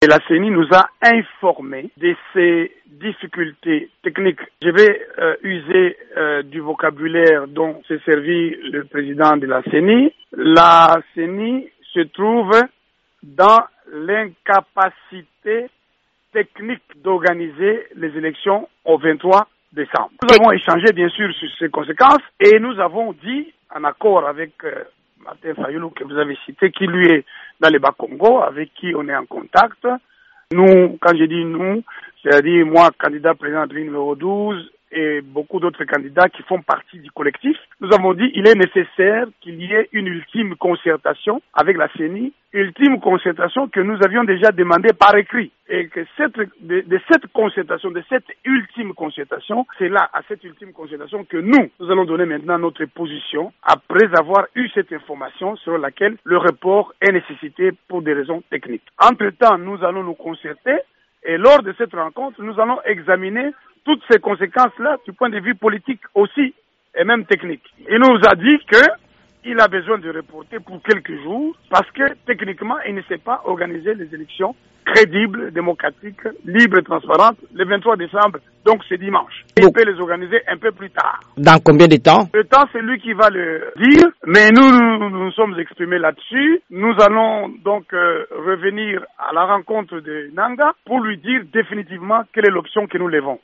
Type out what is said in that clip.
Et la CENI nous a informé de ces difficultés techniques. Je vais euh, user euh, du vocabulaire dont s'est servi le président de la CENI. La CENI se trouve dans l'incapacité technique d'organiser les élections au 23 décembre. Nous avons échangé bien sûr sur ces conséquences et nous avons dit, en accord avec euh, Martin Fayoulou que vous avez cité, qui lui est dans les Bas-Congo, avec qui on est en contact. Nous, quand je dis nous, c'est-à-dire moi, candidat président de numéro 12, et beaucoup d'autres candidats qui font partie du collectif, nous avons dit qu'il est nécessaire qu'il y ait une ultime concertation avec la CENI, ultime concertation que nous avions déjà demandée par écrit. Et que cette, de, de cette concertation, de cette ultime concertation, c'est là, à cette ultime concertation, que nous, nous allons donner maintenant notre position après avoir eu cette information sur laquelle le report est nécessité pour des raisons techniques. Entre-temps, nous allons nous concerter et lors de cette rencontre, nous allons examiner toutes ces conséquences-là du point de vue politique aussi et même technique. Il nous a dit que il a besoin de reporter pour quelques jours parce que techniquement, il ne sait pas organiser les élections crédibles, démocratiques, libres et transparentes le 23 décembre. Donc c'est dimanche. Il peut les organiser un peu plus tard. Dans combien de temps? Le temps, c'est lui qui va le dire, mais nous nous, nous, nous sommes exprimés là-dessus. Nous allons donc euh, revenir à la rencontre de Nanga pour lui dire définitivement quelle est l'option que nous levons.